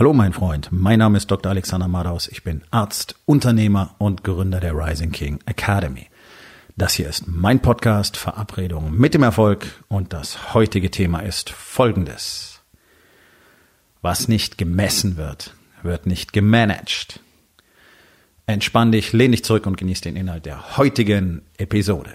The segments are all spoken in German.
Hallo mein Freund, mein Name ist Dr. Alexander Madaus. Ich bin Arzt, Unternehmer und Gründer der Rising King Academy. Das hier ist mein Podcast Verabredung mit dem Erfolg und das heutige Thema ist folgendes. Was nicht gemessen wird, wird nicht gemanagt. Entspann dich, lehn dich zurück und genieß den Inhalt der heutigen Episode.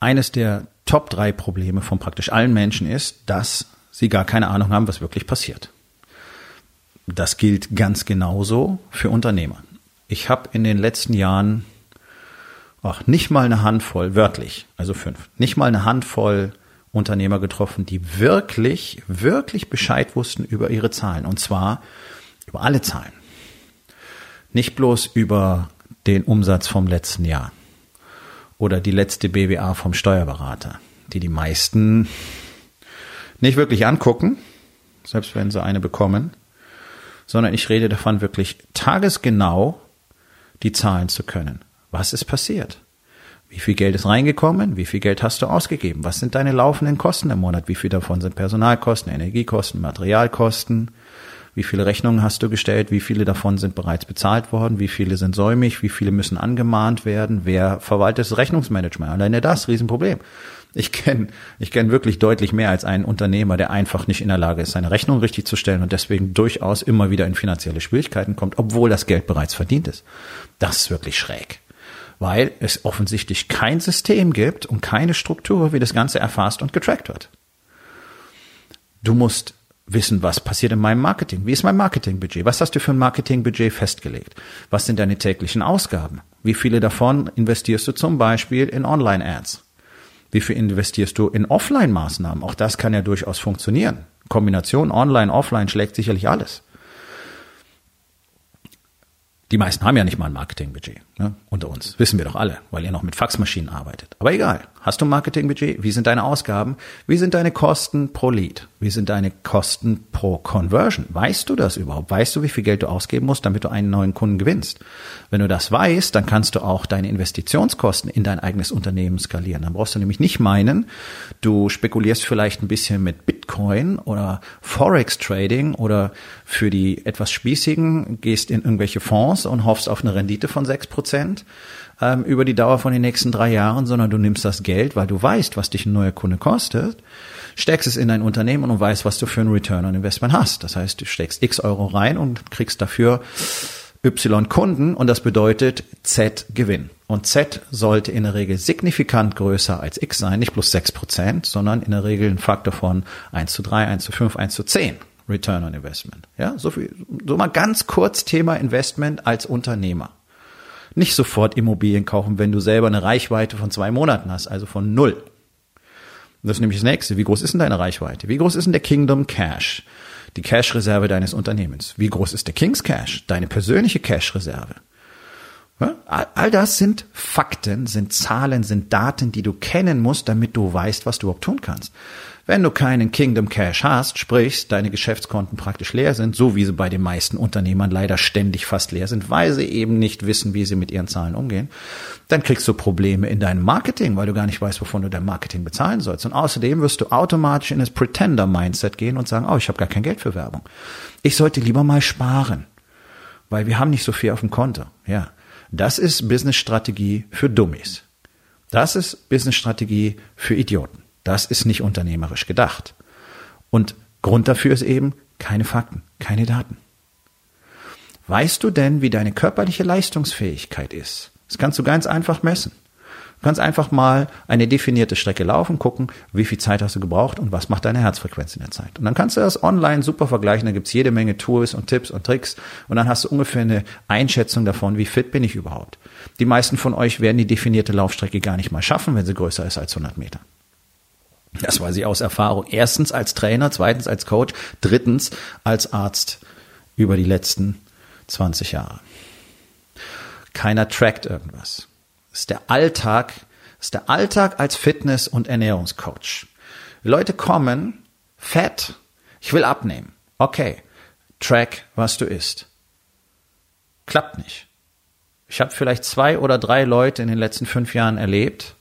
Eines der Top drei Probleme von praktisch allen Menschen ist, dass sie gar keine Ahnung haben, was wirklich passiert. Das gilt ganz genauso für Unternehmer. Ich habe in den letzten Jahren ach, nicht mal eine Handvoll, wörtlich, also fünf, nicht mal eine Handvoll Unternehmer getroffen, die wirklich, wirklich Bescheid wussten über ihre Zahlen. Und zwar über alle Zahlen. Nicht bloß über den Umsatz vom letzten Jahr oder die letzte BWA vom Steuerberater, die die meisten nicht wirklich angucken, selbst wenn sie eine bekommen, sondern ich rede davon wirklich tagesgenau die Zahlen zu können. Was ist passiert? Wie viel Geld ist reingekommen? Wie viel Geld hast du ausgegeben? Was sind deine laufenden Kosten im Monat? Wie viel davon sind Personalkosten, Energiekosten, Materialkosten? Wie viele Rechnungen hast du gestellt? Wie viele davon sind bereits bezahlt worden? Wie viele sind säumig? Wie viele müssen angemahnt werden? Wer verwaltet das Rechnungsmanagement? Alleine das, Riesenproblem. Ich kenne ich kenn wirklich deutlich mehr als einen Unternehmer, der einfach nicht in der Lage ist, seine Rechnung richtig zu stellen und deswegen durchaus immer wieder in finanzielle Schwierigkeiten kommt, obwohl das Geld bereits verdient ist. Das ist wirklich schräg weil es offensichtlich kein System gibt und keine Struktur, wie das Ganze erfasst und getrackt wird. Du musst wissen, was passiert in meinem Marketing. Wie ist mein Marketingbudget? Was hast du für ein Marketingbudget festgelegt? Was sind deine täglichen Ausgaben? Wie viele davon investierst du zum Beispiel in Online-Ads? Wie viel investierst du in Offline-Maßnahmen? Auch das kann ja durchaus funktionieren. Kombination Online, Offline schlägt sicherlich alles. Die meisten haben ja nicht mal ein Marketingbudget. Ne? Unter uns. Wissen wir doch alle, weil ihr noch mit Faxmaschinen arbeitet. Aber egal. Hast du ein Marketingbudget? Wie sind deine Ausgaben? Wie sind deine Kosten pro Lead? Wie sind deine Kosten pro Conversion? Weißt du das überhaupt? Weißt du, wie viel Geld du ausgeben musst, damit du einen neuen Kunden gewinnst? Wenn du das weißt, dann kannst du auch deine Investitionskosten in dein eigenes Unternehmen skalieren. Dann brauchst du nämlich nicht meinen, du spekulierst vielleicht ein bisschen mit Bitcoin oder Forex Trading oder für die etwas spießigen gehst in irgendwelche Fonds und hoffst auf eine Rendite von sechs Prozent ähm, über die Dauer von den nächsten drei Jahren, sondern du nimmst das Geld, weil du weißt, was dich ein neuer Kunde kostet, steckst es in dein Unternehmen und weißt, was du für ein Return on Investment hast. Das heißt, du steckst x Euro rein und kriegst dafür Y Kunden und das bedeutet Z Gewinn. Und Z sollte in der Regel signifikant größer als X sein, nicht plus 6%, sondern in der Regel ein Faktor von 1 zu 3, 1 zu 5, 1 zu 10 Return on Investment. Ja, so viel, so mal ganz kurz Thema Investment als Unternehmer. Nicht sofort Immobilien kaufen, wenn du selber eine Reichweite von zwei Monaten hast, also von null. Das ist nämlich das nächste. Wie groß ist denn deine Reichweite? Wie groß ist denn der Kingdom Cash? die Cash-Reserve deines Unternehmens. Wie groß ist der King's Cash, deine persönliche Cash-Reserve? All das sind Fakten, sind Zahlen, sind Daten, die du kennen musst, damit du weißt, was du überhaupt tun kannst. Wenn du keinen Kingdom Cash hast, sprich deine Geschäftskonten praktisch leer sind, so wie sie bei den meisten Unternehmern leider ständig fast leer sind, weil sie eben nicht wissen, wie sie mit ihren Zahlen umgehen, dann kriegst du Probleme in deinem Marketing, weil du gar nicht weißt, wovon du dein Marketing bezahlen sollst. Und außerdem wirst du automatisch in das Pretender-Mindset gehen und sagen, oh, ich habe gar kein Geld für Werbung. Ich sollte lieber mal sparen, weil wir haben nicht so viel auf dem Konto. Ja, das ist Business-Strategie für Dummies. Das ist Business-Strategie für Idioten. Das ist nicht unternehmerisch gedacht. Und Grund dafür ist eben keine Fakten, keine Daten. Weißt du denn, wie deine körperliche Leistungsfähigkeit ist? Das kannst du ganz einfach messen. Du kannst einfach mal eine definierte Strecke laufen, gucken, wie viel Zeit hast du gebraucht und was macht deine Herzfrequenz in der Zeit. Und dann kannst du das online super vergleichen, da gibt's jede Menge Tools und Tipps und Tricks und dann hast du ungefähr eine Einschätzung davon, wie fit bin ich überhaupt. Die meisten von euch werden die definierte Laufstrecke gar nicht mal schaffen, wenn sie größer ist als 100 Meter. Das weiß ich aus Erfahrung. Erstens als Trainer, zweitens als Coach, drittens als Arzt über die letzten 20 Jahre. Keiner trackt irgendwas. Das ist der Alltag, ist der Alltag als Fitness- und Ernährungscoach. Leute kommen, fett, ich will abnehmen. Okay, track, was du isst. Klappt nicht. Ich habe vielleicht zwei oder drei Leute in den letzten fünf Jahren erlebt.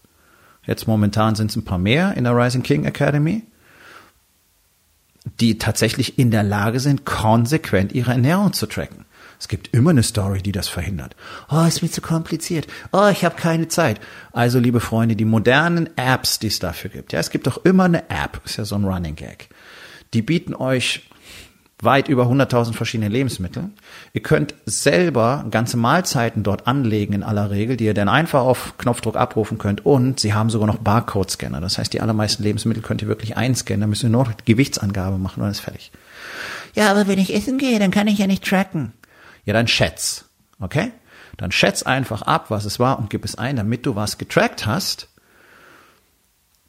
Jetzt momentan sind es ein paar mehr in der Rising King Academy, die tatsächlich in der Lage sind, konsequent ihre Ernährung zu tracken. Es gibt immer eine Story, die das verhindert. Oh, ist mir zu kompliziert. Oh, ich habe keine Zeit. Also, liebe Freunde, die modernen Apps, die es dafür gibt. Ja, es gibt doch immer eine App, ist ja so ein Running Gag. Die bieten euch weit über 100.000 verschiedene Lebensmittel. Ihr könnt selber ganze Mahlzeiten dort anlegen in aller Regel, die ihr dann einfach auf Knopfdruck abrufen könnt. Und sie haben sogar noch Barcode-Scanner. Das heißt, die allermeisten Lebensmittel könnt ihr wirklich einscannen. Da müsst ihr nur noch Gewichtsangabe machen und dann ist fertig. Ja, aber wenn ich essen gehe, dann kann ich ja nicht tracken. Ja, dann schätz. Okay? Dann schätz einfach ab, was es war und gib es ein, damit du was getrackt hast.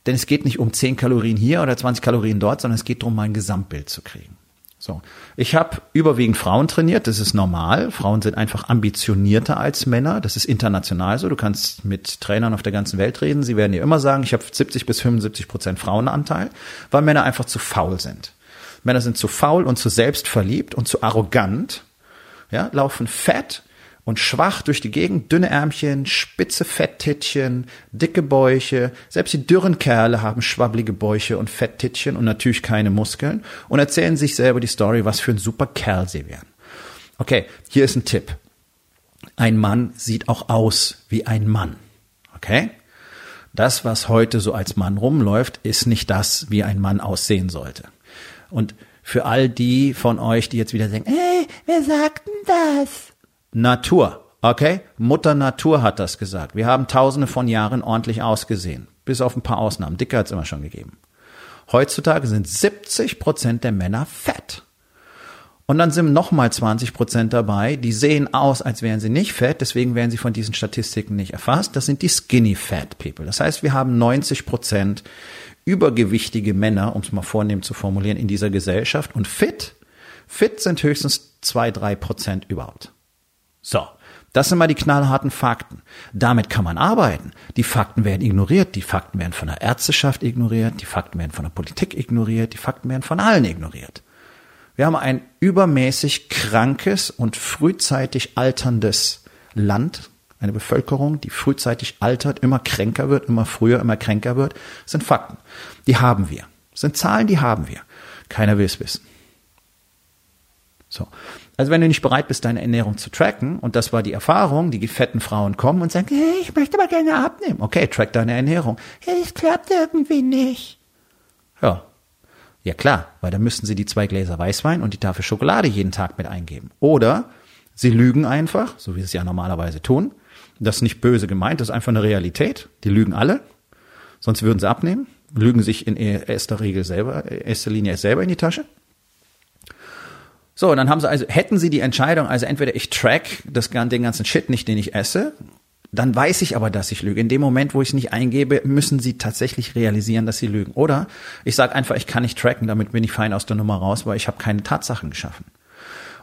Denn es geht nicht um 10 Kalorien hier oder 20 Kalorien dort, sondern es geht darum, mal ein Gesamtbild zu kriegen. So. Ich habe überwiegend Frauen trainiert, das ist normal. Frauen sind einfach ambitionierter als Männer. Das ist international so. Du kannst mit Trainern auf der ganzen Welt reden. Sie werden dir immer sagen, ich habe 70 bis 75 Prozent Frauenanteil, weil Männer einfach zu faul sind. Männer sind zu faul und zu selbstverliebt und zu arrogant, ja, laufen fett und schwach durch die Gegend, dünne Ärmchen, spitze Fetttittchen, dicke Bäuche. Selbst die dürren Kerle haben schwabbelige Bäuche und Fetttittchen und natürlich keine Muskeln und erzählen sich selber die Story, was für ein super Kerl sie wären. Okay, hier ist ein Tipp. Ein Mann sieht auch aus wie ein Mann. Okay? Das, was heute so als Mann rumläuft, ist nicht das, wie ein Mann aussehen sollte. Und für all die von euch, die jetzt wieder denken, hey, wer sagt denn das? Natur. Okay? Mutter Natur hat das gesagt. Wir haben tausende von Jahren ordentlich ausgesehen. Bis auf ein paar Ausnahmen. Dicke hat es immer schon gegeben. Heutzutage sind 70 Prozent der Männer fett. Und dann sind nochmal 20 Prozent dabei, die sehen aus, als wären sie nicht fett, deswegen werden sie von diesen Statistiken nicht erfasst. Das sind die Skinny Fat People. Das heißt, wir haben 90 Prozent übergewichtige Männer, um es mal vornehm zu formulieren, in dieser Gesellschaft. Und fit, fit sind höchstens zwei, drei Prozent überhaupt. So. Das sind mal die knallharten Fakten. Damit kann man arbeiten. Die Fakten werden ignoriert, die Fakten werden von der Ärzteschaft ignoriert, die Fakten werden von der Politik ignoriert, die Fakten werden von allen ignoriert. Wir haben ein übermäßig krankes und frühzeitig alterndes Land, eine Bevölkerung, die frühzeitig altert, immer kränker wird, immer früher, immer kränker wird, das sind Fakten. Die haben wir. Das sind Zahlen, die haben wir. Keiner will es wissen. So. Also wenn du nicht bereit bist, deine Ernährung zu tracken, und das war die Erfahrung, die fetten Frauen kommen und sagen, hey, ich möchte aber gerne abnehmen. Okay, track deine Ernährung. Ja, das klappt irgendwie nicht. Ja. Ja klar, weil dann müssten sie die zwei Gläser Weißwein und die Tafel Schokolade jeden Tag mit eingeben. Oder sie lügen einfach, so wie sie es ja normalerweise tun. Das ist nicht böse gemeint, das ist einfach eine Realität. Die lügen alle. Sonst würden sie abnehmen. Lügen sich in erster Regel selber, erster Linie selber in die Tasche. So, dann haben sie also, hätten sie die Entscheidung, also entweder ich track das, den ganzen Shit nicht, den ich esse, dann weiß ich aber, dass ich lüge. In dem Moment, wo ich es nicht eingebe, müssen sie tatsächlich realisieren, dass sie lügen. Oder ich sage einfach, ich kann nicht tracken, damit bin ich fein aus der Nummer raus, weil ich habe keine Tatsachen geschaffen.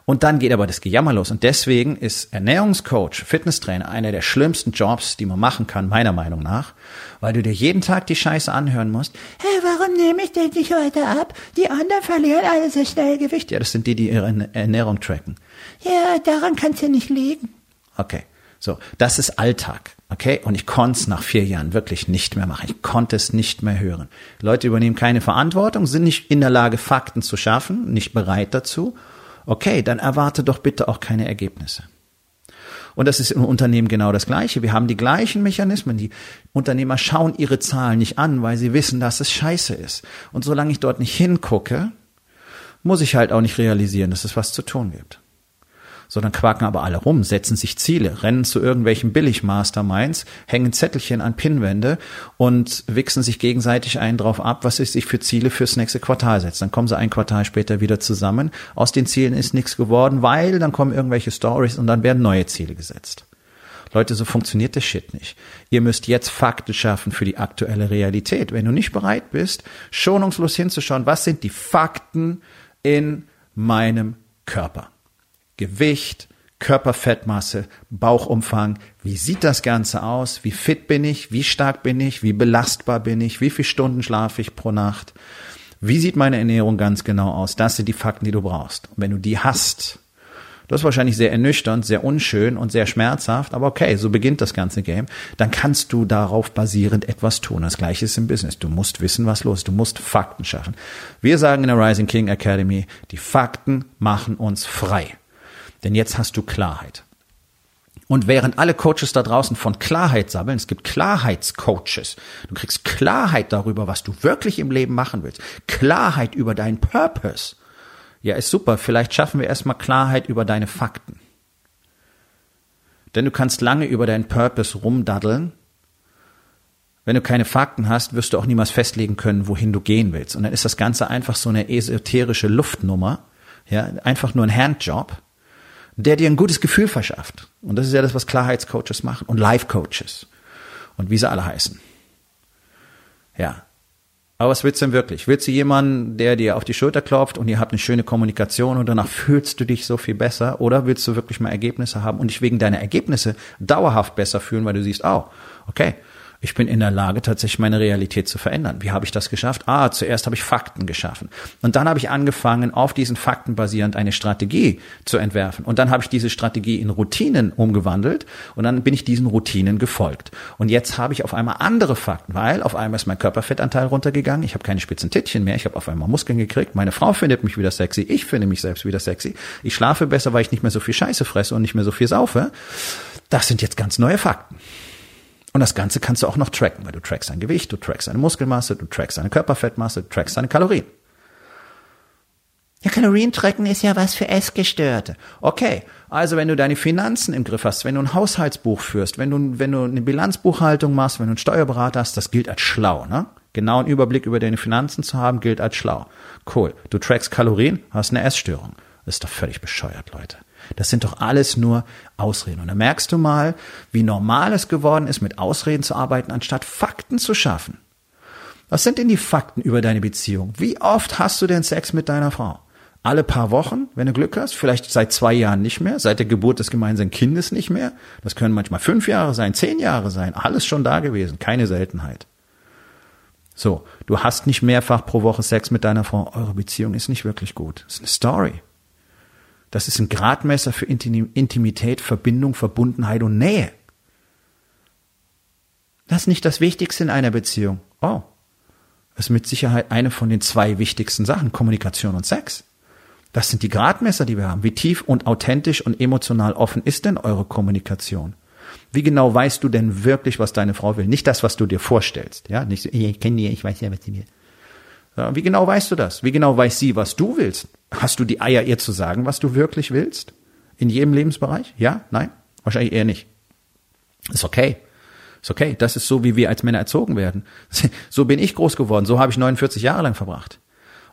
Und dann geht aber das Gejammer los. Und deswegen ist Ernährungscoach, Fitnesstrainer einer der schlimmsten Jobs, die man machen kann, meiner Meinung nach, weil du dir jeden Tag die Scheiße anhören musst. Hey, warum nehme ich denn nicht heute ab? Die anderen verlieren alle so schnell Gewicht. Ja, das sind die, die ihre Ernährung tracken. Ja, daran kann es ja nicht liegen. Okay. So, das ist Alltag, okay? Und ich konnte es nach vier Jahren wirklich nicht mehr machen. Ich konnte es nicht mehr hören. Leute übernehmen keine Verantwortung, sind nicht in der Lage, Fakten zu schaffen, nicht bereit dazu Okay, dann erwarte doch bitte auch keine Ergebnisse. Und das ist im Unternehmen genau das Gleiche. Wir haben die gleichen Mechanismen. Die Unternehmer schauen ihre Zahlen nicht an, weil sie wissen, dass es scheiße ist. Und solange ich dort nicht hingucke, muss ich halt auch nicht realisieren, dass es was zu tun gibt sondern quaken aber alle rum, setzen sich Ziele, rennen zu irgendwelchen Billig-Masterminds, hängen Zettelchen an Pinnwände und wichsen sich gegenseitig einen drauf ab, was sie sich für Ziele fürs nächste Quartal setzt. Dann kommen sie ein Quartal später wieder zusammen. Aus den Zielen ist nichts geworden, weil dann kommen irgendwelche Stories und dann werden neue Ziele gesetzt. Leute, so funktioniert das Shit nicht. Ihr müsst jetzt Fakten schaffen für die aktuelle Realität. Wenn du nicht bereit bist, schonungslos hinzuschauen, was sind die Fakten in meinem Körper? Gewicht, Körperfettmasse, Bauchumfang, wie sieht das Ganze aus, wie fit bin ich, wie stark bin ich, wie belastbar bin ich, wie viele Stunden schlafe ich pro Nacht, wie sieht meine Ernährung ganz genau aus. Das sind die Fakten, die du brauchst. Und wenn du die hast, Das ist wahrscheinlich sehr ernüchternd, sehr unschön und sehr schmerzhaft, aber okay, so beginnt das ganze Game. Dann kannst du darauf basierend etwas tun. Das gleiche ist im Business. Du musst wissen, was los ist. Du musst Fakten schaffen. Wir sagen in der Rising King Academy, die Fakten machen uns frei. Denn jetzt hast du Klarheit. Und während alle Coaches da draußen von Klarheit sammeln, es gibt Klarheitscoaches. Du kriegst Klarheit darüber, was du wirklich im Leben machen willst. Klarheit über deinen Purpose. Ja, ist super. Vielleicht schaffen wir erstmal Klarheit über deine Fakten. Denn du kannst lange über deinen Purpose rumdaddeln. Wenn du keine Fakten hast, wirst du auch niemals festlegen können, wohin du gehen willst. Und dann ist das Ganze einfach so eine esoterische Luftnummer. Ja, einfach nur ein Handjob, der dir ein gutes Gefühl verschafft. Und das ist ja das, was Klarheitscoaches machen und Life-Coaches und wie sie alle heißen. Ja, aber was willst du denn wirklich? Willst du jemanden, der dir auf die Schulter klopft und ihr habt eine schöne Kommunikation und danach fühlst du dich so viel besser? Oder willst du wirklich mal Ergebnisse haben und dich wegen deiner Ergebnisse dauerhaft besser fühlen, weil du siehst, oh, okay, ich bin in der Lage, tatsächlich meine Realität zu verändern. Wie habe ich das geschafft? Ah, zuerst habe ich Fakten geschaffen. Und dann habe ich angefangen, auf diesen Fakten basierend eine Strategie zu entwerfen. Und dann habe ich diese Strategie in Routinen umgewandelt und dann bin ich diesen Routinen gefolgt. Und jetzt habe ich auf einmal andere Fakten, weil auf einmal ist mein Körperfettanteil runtergegangen. Ich habe keine spitzen Tittchen mehr. Ich habe auf einmal Muskeln gekriegt. Meine Frau findet mich wieder sexy. Ich finde mich selbst wieder sexy. Ich schlafe besser, weil ich nicht mehr so viel Scheiße fresse und nicht mehr so viel saufe. Das sind jetzt ganz neue Fakten. Und das Ganze kannst du auch noch tracken, weil du trackst dein Gewicht, du trackst deine Muskelmasse, du trackst deine Körperfettmasse, du trackst deine Kalorien. Ja, Kalorien tracken ist ja was für Essgestörte. Okay, also wenn du deine Finanzen im Griff hast, wenn du ein Haushaltsbuch führst, wenn du, wenn du eine Bilanzbuchhaltung machst, wenn du einen Steuerberater hast, das gilt als schlau, ne? Genau einen Überblick über deine Finanzen zu haben, gilt als schlau. Cool. Du trackst Kalorien, hast eine Essstörung. Das ist doch völlig bescheuert, Leute. Das sind doch alles nur Ausreden. Und da merkst du mal, wie normal es geworden ist, mit Ausreden zu arbeiten, anstatt Fakten zu schaffen. Was sind denn die Fakten über deine Beziehung? Wie oft hast du denn Sex mit deiner Frau? Alle paar Wochen, wenn du Glück hast, vielleicht seit zwei Jahren nicht mehr, seit der Geburt des gemeinsamen Kindes nicht mehr. Das können manchmal fünf Jahre sein, zehn Jahre sein, alles schon da gewesen, keine Seltenheit. So, du hast nicht mehrfach pro Woche Sex mit deiner Frau, eure Beziehung ist nicht wirklich gut. Das ist eine Story. Das ist ein Gradmesser für Intimität, Verbindung, Verbundenheit und Nähe. Das ist nicht das Wichtigste in einer Beziehung. Oh, das ist mit Sicherheit eine von den zwei wichtigsten Sachen, Kommunikation und Sex. Das sind die Gradmesser, die wir haben. Wie tief und authentisch und emotional offen ist denn eure Kommunikation? Wie genau weißt du denn wirklich, was deine Frau will? Nicht das, was du dir vorstellst. Ja, nicht so, ich kenne die, ich weiß ja, was sie will. Wie genau weißt du das? Wie genau weiß sie, was du willst? Hast du die Eier, ihr zu sagen, was du wirklich willst? In jedem Lebensbereich? Ja? Nein? Wahrscheinlich eher nicht. Ist okay. Ist okay. Das ist so, wie wir als Männer erzogen werden. So bin ich groß geworden. So habe ich 49 Jahre lang verbracht.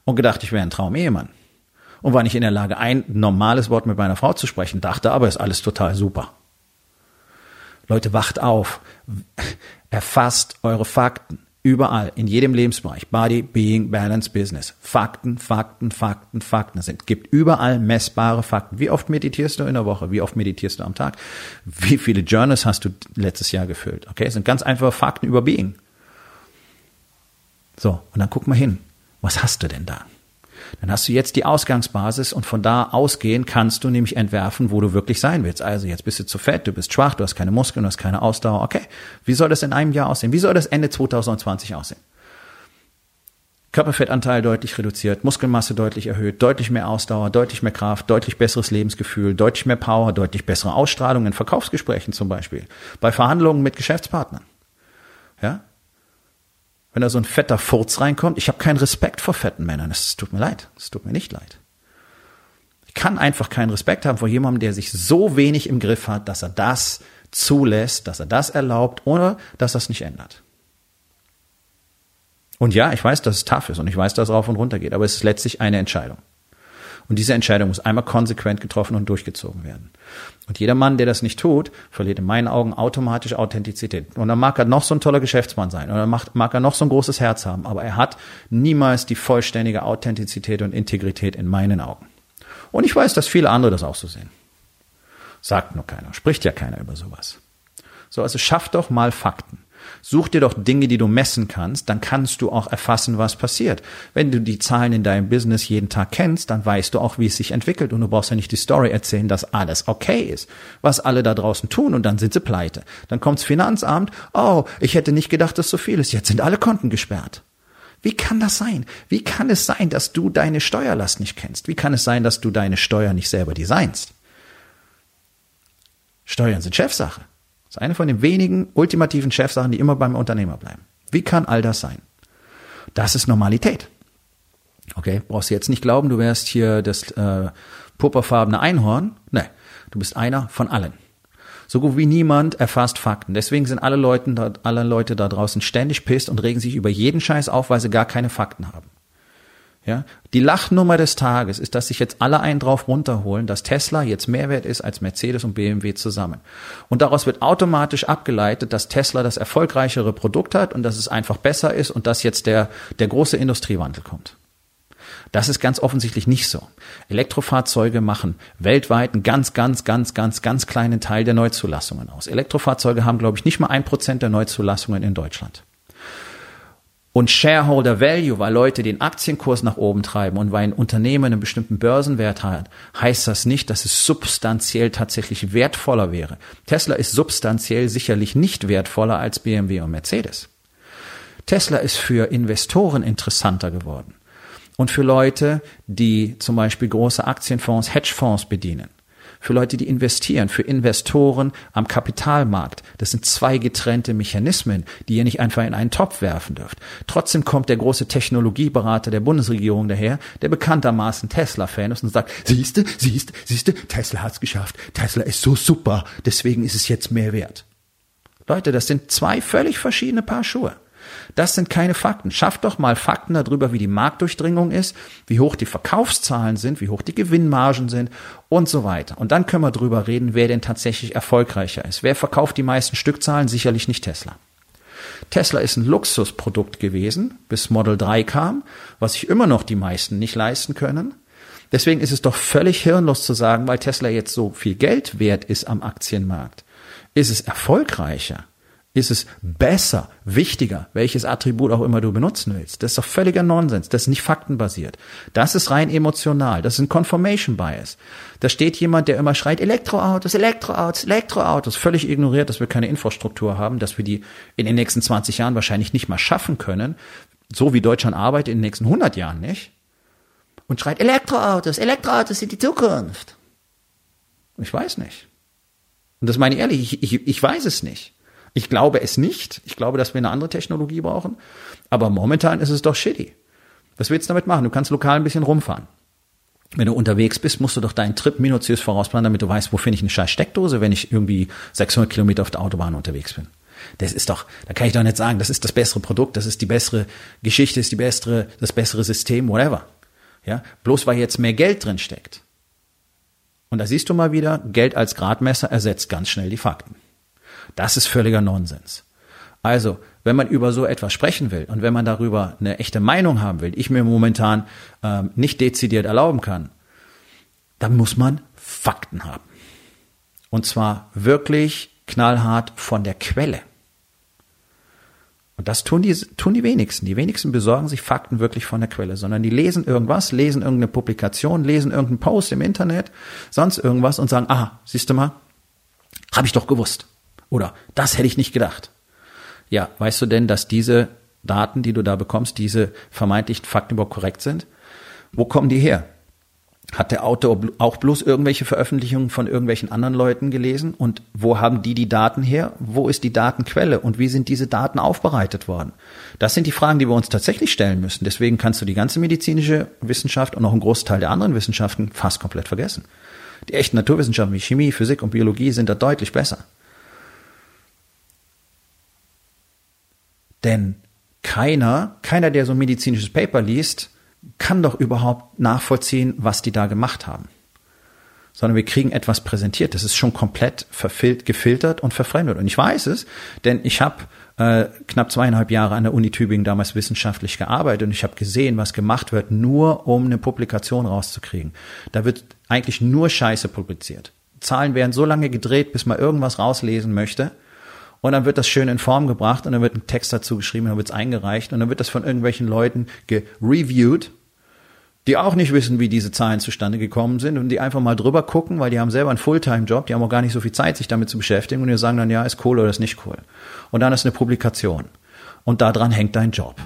Und gedacht, ich wäre ein Traumehemann. Und war nicht in der Lage, ein normales Wort mit meiner Frau zu sprechen, dachte aber, ist alles total super. Leute, wacht auf. Erfasst eure Fakten. Überall, in jedem Lebensbereich. Body, Being, Balance, Business. Fakten, Fakten, Fakten, Fakten. Es gibt überall messbare Fakten. Wie oft meditierst du in der Woche? Wie oft meditierst du am Tag? Wie viele Journals hast du letztes Jahr gefüllt? Okay, es sind ganz einfache Fakten über Being. So, und dann guck mal hin. Was hast du denn da? Dann hast du jetzt die Ausgangsbasis und von da ausgehen kannst du nämlich entwerfen, wo du wirklich sein willst. Also jetzt bist du zu fett, du bist schwach, du hast keine Muskeln, du hast keine Ausdauer. Okay, wie soll das in einem Jahr aussehen? Wie soll das Ende 2020 aussehen? Körperfettanteil deutlich reduziert, Muskelmasse deutlich erhöht, deutlich mehr Ausdauer, deutlich mehr Kraft, deutlich besseres Lebensgefühl, deutlich mehr Power, deutlich bessere Ausstrahlung in Verkaufsgesprächen zum Beispiel, bei Verhandlungen mit Geschäftspartnern. Wenn da so ein fetter Furz reinkommt, ich habe keinen Respekt vor fetten Männern. Es tut mir leid. Es tut mir nicht leid. Ich kann einfach keinen Respekt haben vor jemandem, der sich so wenig im Griff hat, dass er das zulässt, dass er das erlaubt oder dass es nicht ändert. Und ja, ich weiß, dass es tough ist und ich weiß, dass es rauf und runter geht, aber es ist letztlich eine Entscheidung. Und diese Entscheidung muss einmal konsequent getroffen und durchgezogen werden. Und jeder Mann, der das nicht tut, verliert in meinen Augen automatisch Authentizität. Und dann mag er noch so ein toller Geschäftsmann sein oder mag er noch so ein großes Herz haben, aber er hat niemals die vollständige Authentizität und Integrität in meinen Augen. Und ich weiß, dass viele andere das auch so sehen. Sagt nur keiner, spricht ja keiner über sowas. So, also schafft doch mal Fakten. Such dir doch Dinge, die du messen kannst, dann kannst du auch erfassen, was passiert. Wenn du die Zahlen in deinem Business jeden Tag kennst, dann weißt du auch, wie es sich entwickelt und du brauchst ja nicht die Story erzählen, dass alles okay ist, was alle da draußen tun und dann sind sie pleite. Dann kommt's Finanzamt, oh, ich hätte nicht gedacht, dass so viel ist, jetzt sind alle Konten gesperrt. Wie kann das sein? Wie kann es sein, dass du deine Steuerlast nicht kennst? Wie kann es sein, dass du deine Steuer nicht selber designst? Steuern sind Chefsache. Das ist eine von den wenigen ultimativen Chefsachen, die immer beim Unternehmer bleiben. Wie kann all das sein? Das ist Normalität. Okay, brauchst du jetzt nicht glauben, du wärst hier das äh, purpurfarbene Einhorn. Nee, du bist einer von allen. So gut wie niemand erfasst Fakten. Deswegen sind alle Leute, da, alle Leute da draußen ständig pisst und regen sich über jeden Scheiß auf, weil sie gar keine Fakten haben. Ja, die Lachnummer des Tages ist, dass sich jetzt alle einen drauf runterholen, dass Tesla jetzt mehr wert ist als Mercedes und BMW zusammen. Und daraus wird automatisch abgeleitet, dass Tesla das erfolgreichere Produkt hat und dass es einfach besser ist und dass jetzt der, der große Industriewandel kommt. Das ist ganz offensichtlich nicht so. Elektrofahrzeuge machen weltweit einen ganz, ganz, ganz, ganz, ganz kleinen Teil der Neuzulassungen aus. Elektrofahrzeuge haben, glaube ich, nicht mal ein Prozent der Neuzulassungen in Deutschland. Und Shareholder Value, weil Leute den Aktienkurs nach oben treiben und weil ein Unternehmen einen bestimmten Börsenwert hat, heißt das nicht, dass es substanziell tatsächlich wertvoller wäre. Tesla ist substanziell sicherlich nicht wertvoller als BMW und Mercedes. Tesla ist für Investoren interessanter geworden und für Leute, die zum Beispiel große Aktienfonds, Hedgefonds bedienen für Leute, die investieren, für Investoren am Kapitalmarkt. Das sind zwei getrennte Mechanismen, die ihr nicht einfach in einen Topf werfen dürft. Trotzdem kommt der große Technologieberater der Bundesregierung daher, der bekanntermaßen Tesla-Fan ist und sagt, siehste, siehste, siehste, Tesla hat's geschafft. Tesla ist so super, deswegen ist es jetzt mehr wert. Leute, das sind zwei völlig verschiedene Paar Schuhe. Das sind keine Fakten. Schafft doch mal Fakten darüber, wie die Marktdurchdringung ist, wie hoch die Verkaufszahlen sind, wie hoch die Gewinnmargen sind und so weiter. Und dann können wir drüber reden, wer denn tatsächlich erfolgreicher ist. Wer verkauft die meisten Stückzahlen? Sicherlich nicht Tesla. Tesla ist ein Luxusprodukt gewesen, bis Model 3 kam, was sich immer noch die meisten nicht leisten können. Deswegen ist es doch völlig hirnlos zu sagen, weil Tesla jetzt so viel Geld wert ist am Aktienmarkt, ist es erfolgreicher ist es besser, wichtiger, welches Attribut auch immer du benutzen willst. Das ist doch völliger Nonsens. Das ist nicht faktenbasiert. Das ist rein emotional. Das ist ein Confirmation Bias. Da steht jemand, der immer schreit, Elektroautos, Elektroautos, Elektroautos, völlig ignoriert, dass wir keine Infrastruktur haben, dass wir die in den nächsten 20 Jahren wahrscheinlich nicht mal schaffen können. So wie Deutschland arbeitet in den nächsten 100 Jahren nicht. Und schreit, Elektroautos, Elektroautos sind die Zukunft. Ich weiß nicht. Und das meine ich ehrlich, ich, ich, ich weiß es nicht. Ich glaube es nicht. Ich glaube, dass wir eine andere Technologie brauchen. Aber momentan ist es doch shitty. Was willst du damit machen? Du kannst lokal ein bisschen rumfahren. Wenn du unterwegs bist, musst du doch deinen Trip minutiös vorausplanen, damit du weißt, wo finde ich eine scheiß Steckdose, wenn ich irgendwie 600 Kilometer auf der Autobahn unterwegs bin. Das ist doch, da kann ich doch nicht sagen, das ist das bessere Produkt, das ist die bessere Geschichte, ist die bessere, das bessere System, whatever. Ja, bloß weil jetzt mehr Geld drin steckt. Und da siehst du mal wieder, Geld als Gradmesser ersetzt ganz schnell die Fakten. Das ist völliger Nonsens. Also, wenn man über so etwas sprechen will und wenn man darüber eine echte Meinung haben will, ich mir momentan ähm, nicht dezidiert erlauben kann, dann muss man Fakten haben. Und zwar wirklich knallhart von der Quelle. Und das tun die, tun die wenigsten. Die wenigsten besorgen sich Fakten wirklich von der Quelle, sondern die lesen irgendwas, lesen irgendeine Publikation, lesen irgendeinen Post im Internet, sonst irgendwas und sagen, ah, siehst du mal, habe ich doch gewusst. Oder das hätte ich nicht gedacht. Ja, weißt du denn, dass diese Daten, die du da bekommst, diese vermeintlichen Fakten überhaupt korrekt sind? Wo kommen die her? Hat der Autor auch bloß irgendwelche Veröffentlichungen von irgendwelchen anderen Leuten gelesen? Und wo haben die die Daten her? Wo ist die Datenquelle? Und wie sind diese Daten aufbereitet worden? Das sind die Fragen, die wir uns tatsächlich stellen müssen. Deswegen kannst du die ganze medizinische Wissenschaft und auch einen Großteil der anderen Wissenschaften fast komplett vergessen. Die echten Naturwissenschaften wie Chemie, Physik und Biologie sind da deutlich besser. Denn keiner, keiner, der so ein medizinisches Paper liest, kann doch überhaupt nachvollziehen, was die da gemacht haben. Sondern wir kriegen etwas präsentiert. Das ist schon komplett verfil gefiltert und verfremdet. Und ich weiß es, denn ich habe äh, knapp zweieinhalb Jahre an der Uni Tübingen damals wissenschaftlich gearbeitet und ich habe gesehen, was gemacht wird, nur um eine Publikation rauszukriegen. Da wird eigentlich nur Scheiße publiziert. Zahlen werden so lange gedreht, bis man irgendwas rauslesen möchte Und dann wird das schön in Form gebracht und dann wird ein Text dazu geschrieben, dann wird es eingereicht und dann wird das von irgendwelchen Leuten gereviewt, die auch nicht wissen, wie diese Zahlen zustande gekommen sind und die einfach mal drüber gucken, weil die haben selber einen Fulltime-Job, die haben auch gar nicht so viel Zeit, sich damit zu beschäftigen und die sagen dann, ja, ist cool oder ist nicht cool. Und dann ist eine Publikation. Und daran hängt dein Job.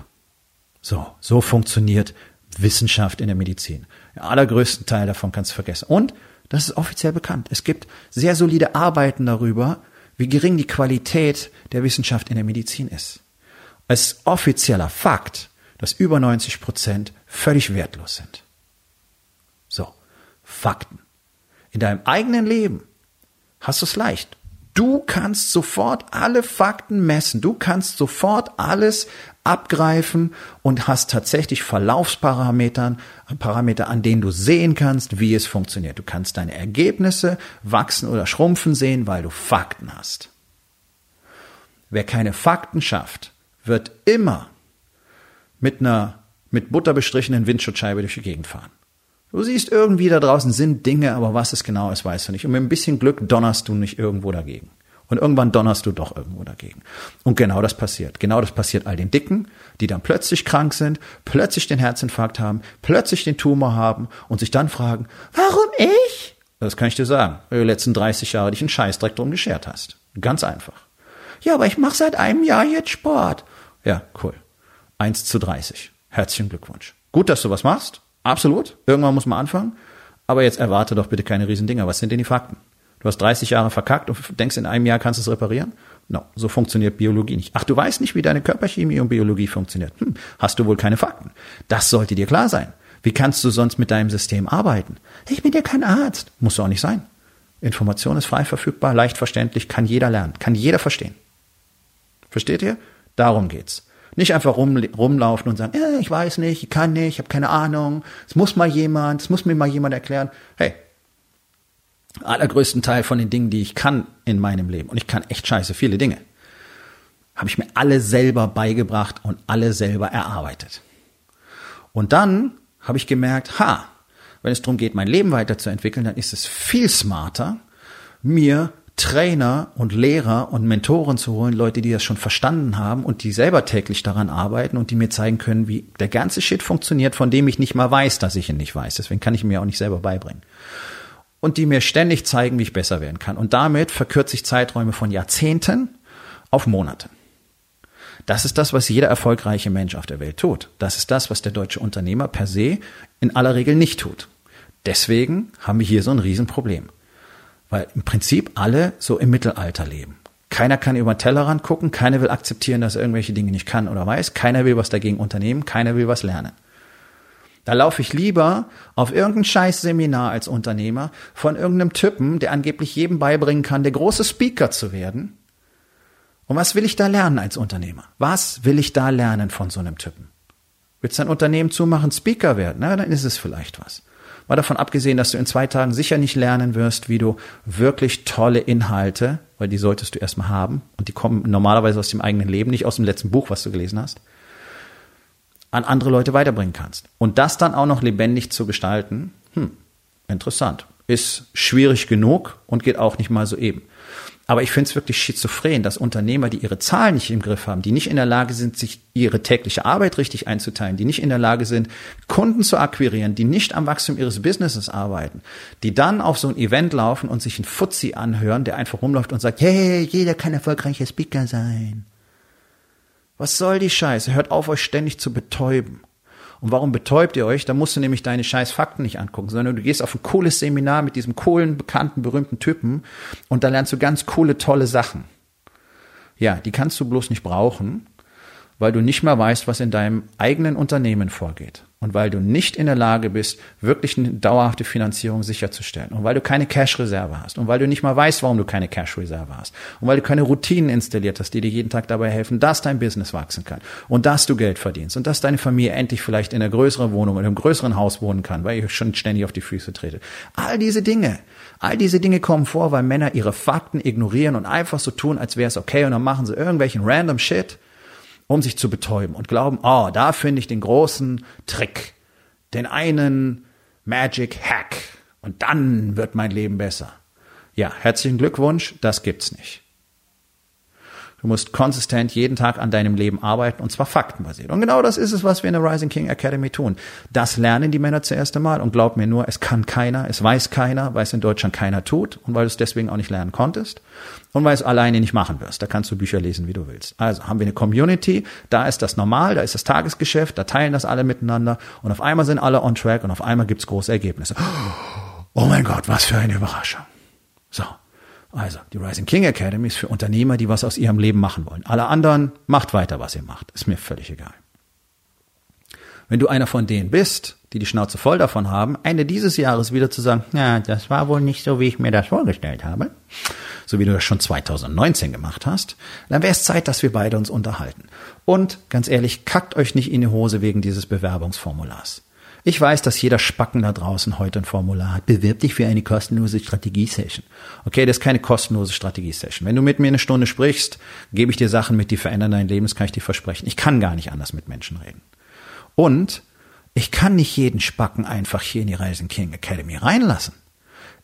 So, so funktioniert Wissenschaft in der Medizin. Den allergrößten Teil davon kannst du vergessen. Und, das ist offiziell bekannt, es gibt sehr solide Arbeiten darüber, wie gering die Qualität der Wissenschaft in der Medizin ist. Es ist offizieller Fakt, dass über 90 Prozent völlig wertlos sind. So, Fakten. In deinem eigenen Leben hast du es leicht. Du kannst sofort alle Fakten messen. Du kannst sofort alles abgreifen und hast tatsächlich Verlaufsparametern, Parameter, an denen du sehen kannst, wie es funktioniert. Du kannst deine Ergebnisse wachsen oder schrumpfen sehen, weil du Fakten hast. Wer keine Fakten schafft, wird immer mit einer mit Butter bestrichenen Windschutzscheibe durch die Gegend fahren. Du siehst irgendwie da draußen sind Dinge, aber was es genau ist, weißt du nicht. Und mit ein bisschen Glück donnerst du nicht irgendwo dagegen. Und irgendwann donnerst du doch irgendwo dagegen. Und genau das passiert. Genau das passiert all den Dicken, die dann plötzlich krank sind, plötzlich den Herzinfarkt haben, plötzlich den Tumor haben und sich dann fragen, warum ich? Das kann ich dir sagen, weil du die letzten 30 Jahre dich einen Scheißdreck drum geschert hast. Ganz einfach. Ja, aber ich mache seit einem Jahr jetzt Sport. Ja, cool. 1 zu 30. Herzlichen Glückwunsch. Gut, dass du was machst. Absolut. Irgendwann muss man anfangen. Aber jetzt erwarte doch bitte keine Riesendinger. Was sind denn die Fakten? Du hast 30 Jahre verkackt und denkst, in einem Jahr kannst du es reparieren? No, so funktioniert Biologie nicht. Ach, du weißt nicht, wie deine Körperchemie und Biologie funktioniert. Hm, hast du wohl keine Fakten. Das sollte dir klar sein. Wie kannst du sonst mit deinem System arbeiten? Ich bin ja kein Arzt. Muss auch nicht sein. Information ist frei verfügbar, leicht verständlich, kann jeder lernen, kann jeder verstehen. Versteht ihr? Darum geht's. Nicht einfach rum, rumlaufen und sagen, äh, ich weiß nicht, ich kann nicht, ich habe keine Ahnung, es muss mal jemand, es muss mir mal jemand erklären. Hey, allergrößten Teil von den Dingen, die ich kann in meinem Leben, und ich kann echt scheiße viele Dinge, habe ich mir alle selber beigebracht und alle selber erarbeitet. Und dann habe ich gemerkt, ha, wenn es darum geht, mein Leben weiterzuentwickeln, dann ist es viel smarter, mir Trainer und Lehrer und Mentoren zu holen, Leute, die das schon verstanden haben und die selber täglich daran arbeiten und die mir zeigen können, wie der ganze Shit funktioniert, von dem ich nicht mal weiß, dass ich ihn nicht weiß. Deswegen kann ich mir auch nicht selber beibringen. Und die mir ständig zeigen, wie ich besser werden kann. Und damit verkürze ich Zeiträume von Jahrzehnten auf Monate. Das ist das, was jeder erfolgreiche Mensch auf der Welt tut. Das ist das, was der deutsche Unternehmer per se in aller Regel nicht tut. Deswegen haben wir hier so ein Riesenproblem. Weil im Prinzip alle so im Mittelalter leben. Keiner kann über den Tellerrand gucken, keiner will akzeptieren, dass er irgendwelche Dinge nicht kann oder weiß, keiner will was dagegen unternehmen, keiner will was lernen. Da laufe ich lieber auf irgendein scheiß Seminar als Unternehmer von irgendeinem Typen, der angeblich jedem beibringen kann, der große Speaker zu werden. Und was will ich da lernen als Unternehmer? Was will ich da lernen von so einem Typen? Willst du dein Unternehmen zumachen, Speaker werden? Na, dann ist es vielleicht was. Mal davon abgesehen, dass du in zwei Tagen sicher nicht lernen wirst, wie du wirklich tolle Inhalte, weil die solltest du erstmal haben und die kommen normalerweise aus dem eigenen Leben, nicht aus dem letzten Buch, was du gelesen hast, an andere Leute weiterbringen kannst. Und das dann auch noch lebendig zu gestalten, hm, interessant. Ist schwierig genug und geht auch nicht mal so eben. Aber ich finde es wirklich schizophren, dass Unternehmer, die ihre Zahlen nicht im Griff haben, die nicht in der Lage sind, sich ihre tägliche Arbeit richtig einzuteilen, die nicht in der Lage sind, Kunden zu akquirieren, die nicht am Wachstum ihres Businesses arbeiten, die dann auf so ein Event laufen und sich einen Fuzzi anhören, der einfach rumläuft und sagt, hey, jeder kann erfolgreicher Speaker sein. Was soll die Scheiße? Hört auf, euch ständig zu betäuben. Und warum betäubt ihr euch? Da musst du nämlich deine scheiß Fakten nicht angucken, sondern du gehst auf ein cooles Seminar mit diesem coolen, bekannten, berühmten Typen und da lernst du ganz coole, tolle Sachen. Ja, die kannst du bloß nicht brauchen, weil du nicht mehr weißt, was in deinem eigenen Unternehmen vorgeht und weil du nicht in der Lage bist, wirklich eine dauerhafte Finanzierung sicherzustellen. Und weil du keine Cash-Reserve hast. Und weil du nicht mal weißt, warum du keine Cash-Reserve hast. Und weil du keine Routinen installiert hast, die dir jeden Tag dabei helfen, dass dein Business wachsen kann. Und dass du Geld verdienst. Und dass deine Familie endlich vielleicht in einer größeren Wohnung oder einem größeren Haus wohnen kann, weil ihr schon ständig auf die Füße tretet. All diese Dinge, all diese Dinge kommen vor, weil Männer ihre Fakten ignorieren und einfach so tun, als wäre es okay. Und dann machen sie irgendwelchen random Shit um sich zu betäuben und glauben, oh, da finde ich den großen Trick, den einen Magic Hack und dann wird mein Leben besser. Ja, herzlichen Glückwunsch, das gibt's nicht. Du musst konsistent jeden Tag an deinem Leben arbeiten und zwar faktenbasiert. Und genau das ist es, was wir in der Rising King Academy tun. Das lernen die Männer zuerst einmal und glaub mir nur, es kann keiner, es weiß keiner, weil es in Deutschland keiner tut und weil du es deswegen auch nicht lernen konntest und weil es alleine nicht machen wirst. Da kannst du Bücher lesen, wie du willst. Also haben wir eine Community, da ist das normal, da ist das Tagesgeschäft, da teilen das alle miteinander und auf einmal sind alle on track und auf einmal gibt's große Ergebnisse. Oh mein Gott, was für eine Überraschung. So. Also, die Rising King Academy ist für Unternehmer, die was aus ihrem Leben machen wollen. Alle anderen, macht weiter, was ihr macht. Ist mir völlig egal. Wenn du einer von denen bist, die die Schnauze voll davon haben, Ende dieses Jahres wieder zu sagen, ja, das war wohl nicht so, wie ich mir das vorgestellt habe, so wie du das schon 2019 gemacht hast, dann wäre es Zeit, dass wir beide uns unterhalten. Und ganz ehrlich, kackt euch nicht in die Hose wegen dieses Bewerbungsformulars. Ich weiß, dass jeder Spacken da draußen heute ein Formular hat. Bewirb dich für eine kostenlose Strategie-Session. Okay, das ist keine kostenlose Strategie-Session. Wenn du mit mir eine Stunde sprichst, gebe ich dir Sachen mit, die verändern dein Leben, das kann ich dir versprechen. Ich kann gar nicht anders mit Menschen reden. Und ich kann nicht jeden Spacken einfach hier in die Rising King Academy reinlassen.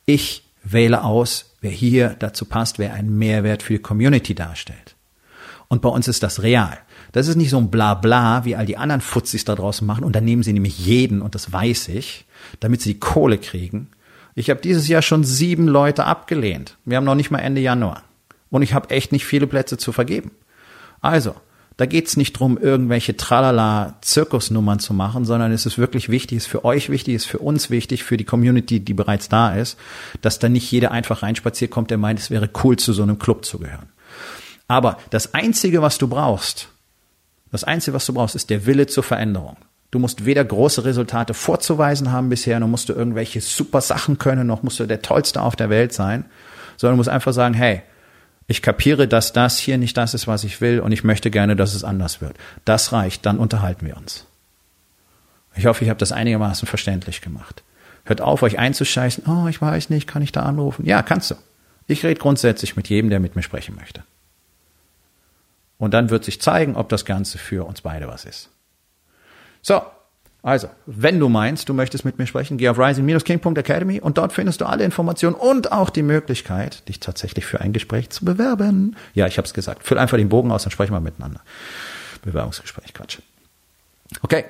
Ich wähle aus, wer hier dazu passt, wer einen Mehrwert für die Community darstellt. Und bei uns ist das real. Das ist nicht so ein Blabla, wie all die anderen Futzis da draußen machen. Und dann nehmen sie nämlich jeden, und das weiß ich, damit sie die Kohle kriegen. Ich habe dieses Jahr schon sieben Leute abgelehnt. Wir haben noch nicht mal Ende Januar. Und ich habe echt nicht viele Plätze zu vergeben. Also, da geht's nicht drum, irgendwelche Tralala-Zirkusnummern zu machen, sondern es ist wirklich wichtig, es ist für euch wichtig, es ist für uns wichtig, für die Community, die bereits da ist, dass da nicht jeder einfach reinspaziert kommt, der meint, es wäre cool, zu so einem Club zu gehören. Aber das Einzige, was du brauchst, das Einzige, was du brauchst, ist der Wille zur Veränderung. Du musst weder große Resultate vorzuweisen haben bisher, noch musst du irgendwelche super Sachen können, noch musst du der Tollste auf der Welt sein, sondern du musst einfach sagen, hey, ich kapiere, dass das hier nicht das ist, was ich will und ich möchte gerne, dass es anders wird. Das reicht, dann unterhalten wir uns. Ich hoffe, ich habe das einigermaßen verständlich gemacht. Hört auf, euch einzuscheißen. Oh, ich weiß nicht, kann ich da anrufen? Ja, kannst du. Ich rede grundsätzlich mit jedem, der mit mir sprechen möchte. Und dann wird sich zeigen, ob das Ganze für uns beide was ist. So, also, wenn du meinst, du möchtest mit mir sprechen, geh auf rising-king.academy und dort findest du alle Informationen und auch die Möglichkeit, dich tatsächlich für ein Gespräch zu bewerben. Ja, ich habe es gesagt. Füll einfach den Bogen aus, dann sprechen wir miteinander. Bewerbungsgespräch, Quatsch. Okay,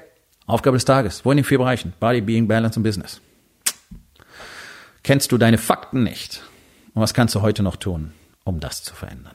Aufgabe des Tages. Wo in den vier Bereichen? Body, Being, Balance und Business. Kennst du deine Fakten nicht? Und was kannst du heute noch tun, um das zu verändern?